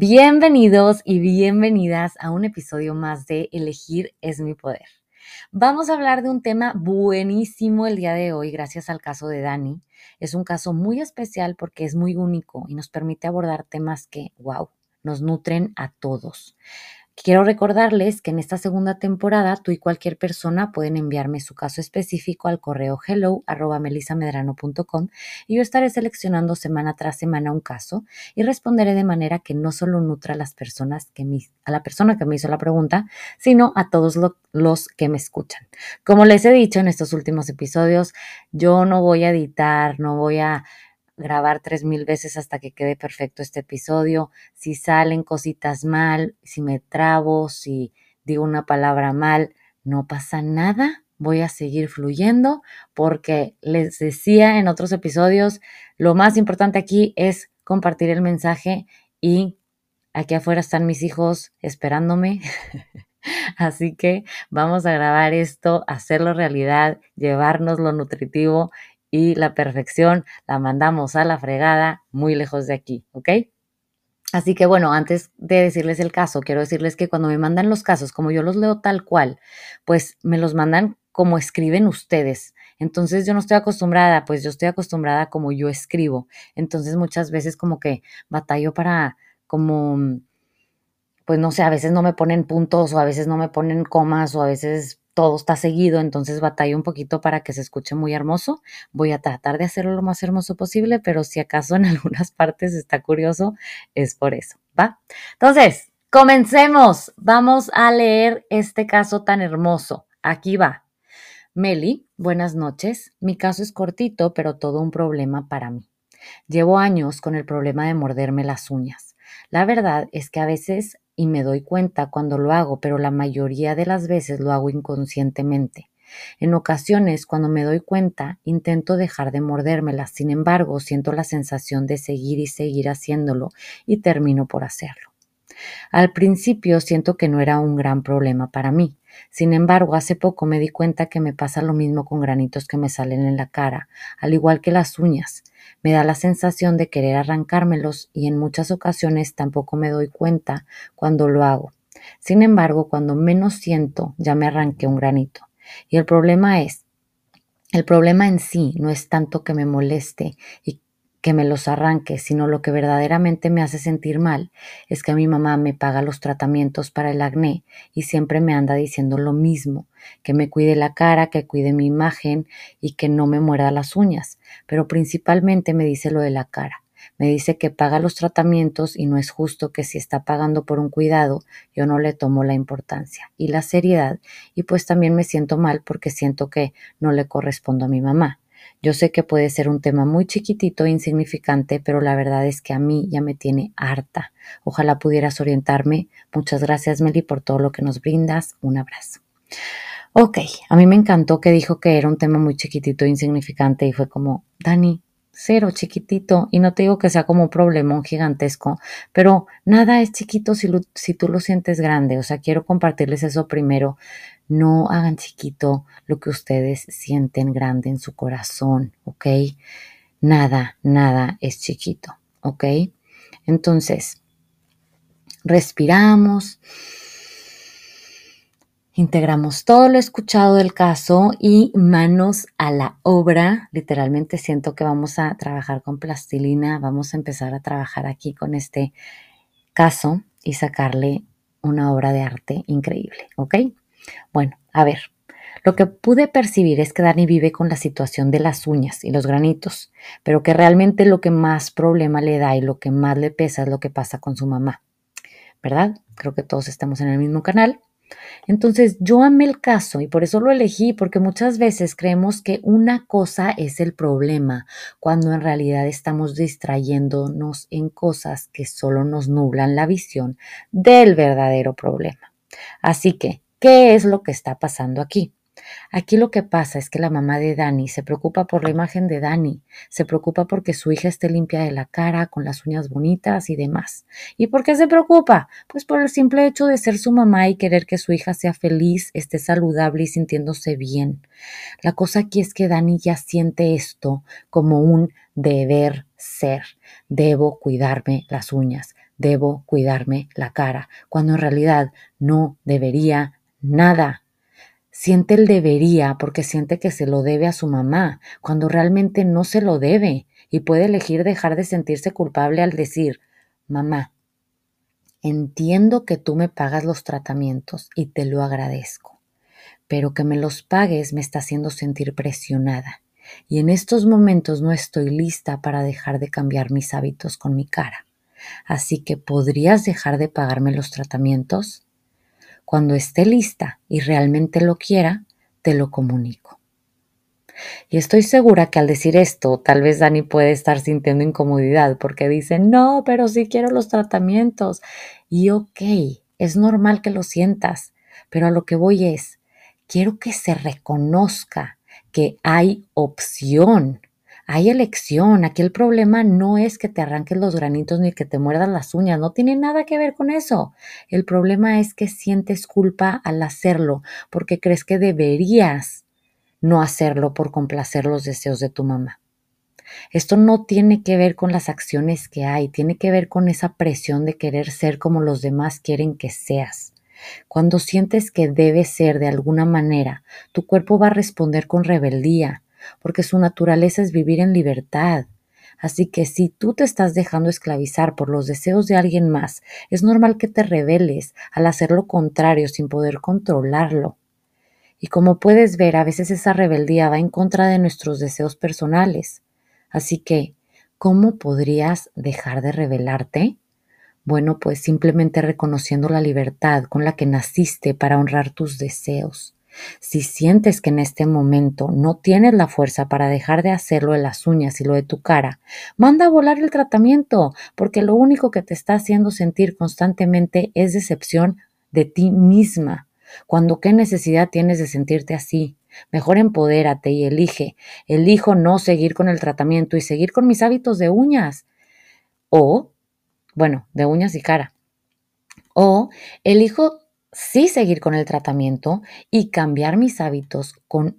Bienvenidos y bienvenidas a un episodio más de Elegir es mi poder. Vamos a hablar de un tema buenísimo el día de hoy, gracias al caso de Dani. Es un caso muy especial porque es muy único y nos permite abordar temas que, wow, nos nutren a todos. Quiero recordarles que en esta segunda temporada tú y cualquier persona pueden enviarme su caso específico al correo hello y yo estaré seleccionando semana tras semana un caso y responderé de manera que no solo nutra a las personas que me, a la persona que me hizo la pregunta, sino a todos los que me escuchan. Como les he dicho en estos últimos episodios, yo no voy a editar, no voy a grabar tres mil veces hasta que quede perfecto este episodio. Si salen cositas mal, si me trabo, si digo una palabra mal, no pasa nada. Voy a seguir fluyendo porque les decía en otros episodios, lo más importante aquí es compartir el mensaje y aquí afuera están mis hijos esperándome. Así que vamos a grabar esto, hacerlo realidad, llevarnos lo nutritivo y la perfección la mandamos a la fregada muy lejos de aquí, ¿ok? Así que bueno, antes de decirles el caso, quiero decirles que cuando me mandan los casos, como yo los leo tal cual, pues me los mandan como escriben ustedes. Entonces yo no estoy acostumbrada, pues yo estoy acostumbrada como yo escribo. Entonces muchas veces como que batallo para como, pues no sé, a veces no me ponen puntos o a veces no me ponen comas o a veces todo está seguido, entonces batalla un poquito para que se escuche muy hermoso. Voy a tratar de hacerlo lo más hermoso posible, pero si acaso en algunas partes está curioso, es por eso, ¿va? Entonces, comencemos. Vamos a leer este caso tan hermoso. Aquí va. Meli, buenas noches. Mi caso es cortito, pero todo un problema para mí. Llevo años con el problema de morderme las uñas. La verdad es que a veces y me doy cuenta cuando lo hago, pero la mayoría de las veces lo hago inconscientemente. En ocasiones, cuando me doy cuenta, intento dejar de mordérmelas, sin embargo, siento la sensación de seguir y seguir haciéndolo y termino por hacerlo. Al principio siento que no era un gran problema para mí. Sin embargo, hace poco me di cuenta que me pasa lo mismo con granitos que me salen en la cara, al igual que las uñas. Me da la sensación de querer arrancármelos y en muchas ocasiones tampoco me doy cuenta cuando lo hago. Sin embargo, cuando menos siento, ya me arranqué un granito. Y el problema es, el problema en sí no es tanto que me moleste y que me los arranque, sino lo que verdaderamente me hace sentir mal es que mi mamá me paga los tratamientos para el acné y siempre me anda diciendo lo mismo, que me cuide la cara, que cuide mi imagen y que no me muerda las uñas, pero principalmente me dice lo de la cara. Me dice que paga los tratamientos y no es justo que si está pagando por un cuidado, yo no le tomo la importancia y la seriedad y pues también me siento mal porque siento que no le correspondo a mi mamá. Yo sé que puede ser un tema muy chiquitito e insignificante, pero la verdad es que a mí ya me tiene harta. Ojalá pudieras orientarme. Muchas gracias, Meli, por todo lo que nos brindas. Un abrazo. Ok, a mí me encantó que dijo que era un tema muy chiquitito e insignificante y fue como, Dani, cero chiquitito y no te digo que sea como un problemón gigantesco, pero nada es chiquito si, si tú lo sientes grande. O sea, quiero compartirles eso primero. No hagan chiquito lo que ustedes sienten grande en su corazón, ¿ok? Nada, nada es chiquito, ¿ok? Entonces, respiramos Integramos todo lo escuchado del caso y manos a la obra. Literalmente siento que vamos a trabajar con plastilina, vamos a empezar a trabajar aquí con este caso y sacarle una obra de arte increíble, ¿ok? Bueno, a ver, lo que pude percibir es que Dani vive con la situación de las uñas y los granitos, pero que realmente lo que más problema le da y lo que más le pesa es lo que pasa con su mamá. ¿Verdad? Creo que todos estamos en el mismo canal. Entonces yo amé el caso y por eso lo elegí, porque muchas veces creemos que una cosa es el problema, cuando en realidad estamos distrayéndonos en cosas que solo nos nublan la visión del verdadero problema. Así que, ¿qué es lo que está pasando aquí? Aquí lo que pasa es que la mamá de Dani se preocupa por la imagen de Dani, se preocupa porque su hija esté limpia de la cara, con las uñas bonitas y demás. ¿Y por qué se preocupa? Pues por el simple hecho de ser su mamá y querer que su hija sea feliz, esté saludable y sintiéndose bien. La cosa aquí es que Dani ya siente esto como un deber ser. Debo cuidarme las uñas, debo cuidarme la cara, cuando en realidad no debería nada. Siente el debería porque siente que se lo debe a su mamá, cuando realmente no se lo debe, y puede elegir dejar de sentirse culpable al decir, mamá, entiendo que tú me pagas los tratamientos y te lo agradezco, pero que me los pagues me está haciendo sentir presionada, y en estos momentos no estoy lista para dejar de cambiar mis hábitos con mi cara. Así que podrías dejar de pagarme los tratamientos cuando esté lista y realmente lo quiera, te lo comunico. Y estoy segura que al decir esto, tal vez Dani puede estar sintiendo incomodidad porque dice, no, pero sí quiero los tratamientos. Y ok, es normal que lo sientas, pero a lo que voy es, quiero que se reconozca que hay opción hay elección. Aquí el problema no es que te arranques los granitos ni que te muerdas las uñas. No tiene nada que ver con eso. El problema es que sientes culpa al hacerlo porque crees que deberías no hacerlo por complacer los deseos de tu mamá. Esto no tiene que ver con las acciones que hay, tiene que ver con esa presión de querer ser como los demás quieren que seas. Cuando sientes que debes ser de alguna manera, tu cuerpo va a responder con rebeldía, porque su naturaleza es vivir en libertad. Así que si tú te estás dejando esclavizar por los deseos de alguien más, es normal que te rebeles al hacer lo contrario sin poder controlarlo. Y como puedes ver, a veces esa rebeldía va en contra de nuestros deseos personales. Así que, ¿cómo podrías dejar de rebelarte? Bueno, pues simplemente reconociendo la libertad con la que naciste para honrar tus deseos. Si sientes que en este momento no tienes la fuerza para dejar de hacerlo de las uñas y lo de tu cara, manda a volar el tratamiento, porque lo único que te está haciendo sentir constantemente es decepción de ti misma. Cuando qué necesidad tienes de sentirte así. Mejor empodérate y elige. Elijo no seguir con el tratamiento y seguir con mis hábitos de uñas. O, bueno, de uñas y cara. O elijo sí seguir con el tratamiento y cambiar mis hábitos con,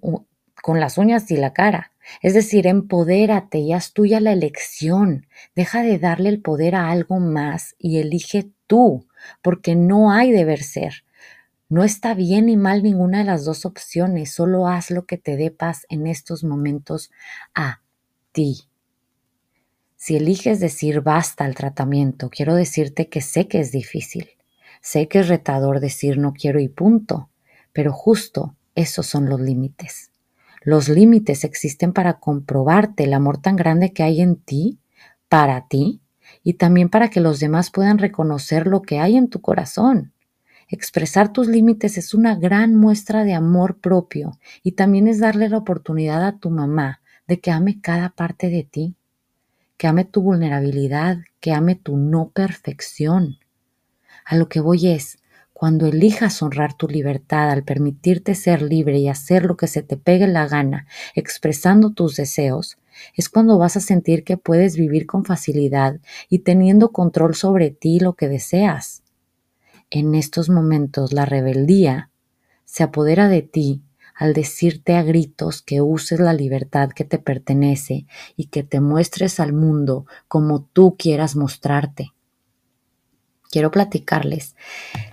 con las uñas y la cara. Es decir, empodérate y haz tuya la elección. Deja de darle el poder a algo más y elige tú, porque no hay deber ser. No está bien ni mal ninguna de las dos opciones, solo haz lo que te dé paz en estos momentos a ti. Si eliges decir basta al tratamiento, quiero decirte que sé que es difícil. Sé que es retador decir no quiero y punto, pero justo esos son los límites. Los límites existen para comprobarte el amor tan grande que hay en ti, para ti, y también para que los demás puedan reconocer lo que hay en tu corazón. Expresar tus límites es una gran muestra de amor propio y también es darle la oportunidad a tu mamá de que ame cada parte de ti, que ame tu vulnerabilidad, que ame tu no perfección, a lo que voy es, cuando elijas honrar tu libertad al permitirte ser libre y hacer lo que se te pegue la gana, expresando tus deseos, es cuando vas a sentir que puedes vivir con facilidad y teniendo control sobre ti lo que deseas. En estos momentos la rebeldía se apodera de ti al decirte a gritos que uses la libertad que te pertenece y que te muestres al mundo como tú quieras mostrarte quiero platicarles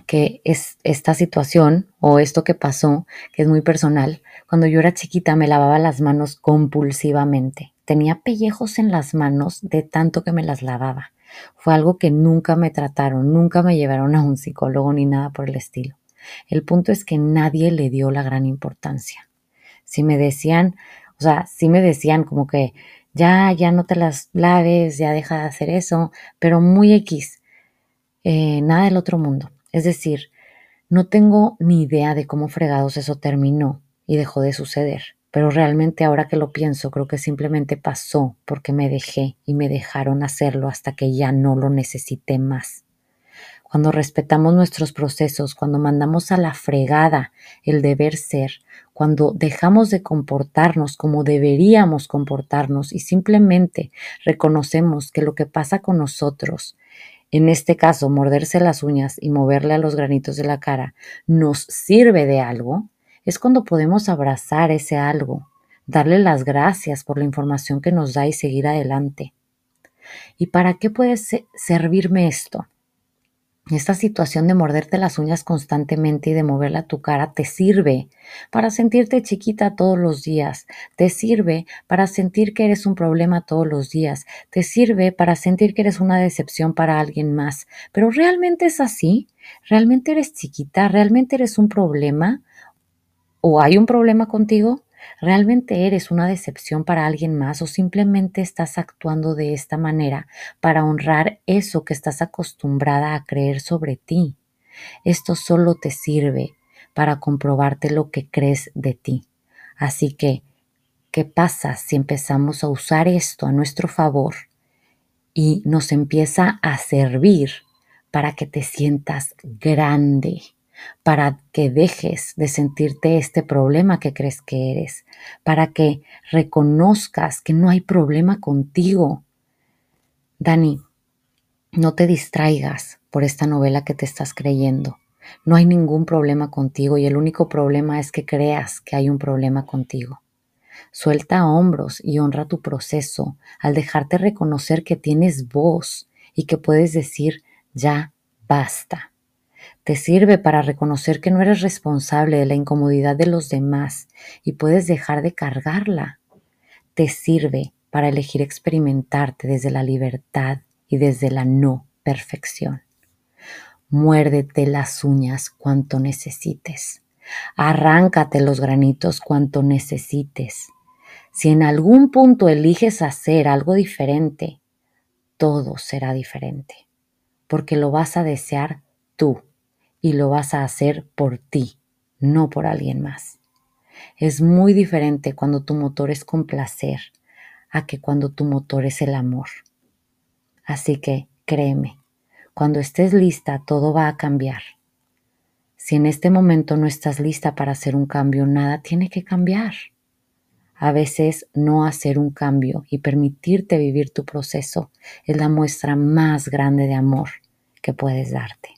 que es esta situación o esto que pasó, que es muy personal. Cuando yo era chiquita me lavaba las manos compulsivamente. Tenía pellejos en las manos de tanto que me las lavaba. Fue algo que nunca me trataron, nunca me llevaron a un psicólogo ni nada por el estilo. El punto es que nadie le dio la gran importancia. Si me decían, o sea, si me decían como que ya, ya no te las laves, ya deja de hacer eso, pero muy X, eh, nada del otro mundo. Es decir, no tengo ni idea de cómo fregados eso terminó y dejó de suceder. Pero realmente ahora que lo pienso, creo que simplemente pasó porque me dejé y me dejaron hacerlo hasta que ya no lo necesité más. Cuando respetamos nuestros procesos, cuando mandamos a la fregada el deber ser, cuando dejamos de comportarnos como deberíamos comportarnos y simplemente reconocemos que lo que pasa con nosotros, en este caso morderse las uñas y moverle a los granitos de la cara, nos sirve de algo, es cuando podemos abrazar ese algo, darle las gracias por la información que nos da y seguir adelante. ¿Y para qué puede servirme esto? Esta situación de morderte las uñas constantemente y de moverla tu cara te sirve para sentirte chiquita todos los días, te sirve para sentir que eres un problema todos los días, te sirve para sentir que eres una decepción para alguien más. Pero ¿realmente es así? ¿Realmente eres chiquita? ¿Realmente eres un problema? ¿O hay un problema contigo? ¿Realmente eres una decepción para alguien más o simplemente estás actuando de esta manera para honrar eso que estás acostumbrada a creer sobre ti? Esto solo te sirve para comprobarte lo que crees de ti. Así que, ¿qué pasa si empezamos a usar esto a nuestro favor y nos empieza a servir para que te sientas grande? Para que dejes de sentirte este problema que crees que eres, para que reconozcas que no hay problema contigo. Dani, no te distraigas por esta novela que te estás creyendo. No hay ningún problema contigo y el único problema es que creas que hay un problema contigo. Suelta hombros y honra tu proceso al dejarte reconocer que tienes voz y que puedes decir ya basta. Te sirve para reconocer que no eres responsable de la incomodidad de los demás y puedes dejar de cargarla. Te sirve para elegir experimentarte desde la libertad y desde la no perfección. Muérdete las uñas cuanto necesites. Arráncate los granitos cuanto necesites. Si en algún punto eliges hacer algo diferente, todo será diferente, porque lo vas a desear tú y lo vas a hacer por ti, no por alguien más. Es muy diferente cuando tu motor es complacer a que cuando tu motor es el amor. Así que créeme, cuando estés lista todo va a cambiar. Si en este momento no estás lista para hacer un cambio, nada tiene que cambiar. A veces no hacer un cambio y permitirte vivir tu proceso es la muestra más grande de amor que puedes darte.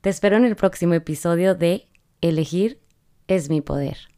Te espero en el próximo episodio de Elegir es mi poder.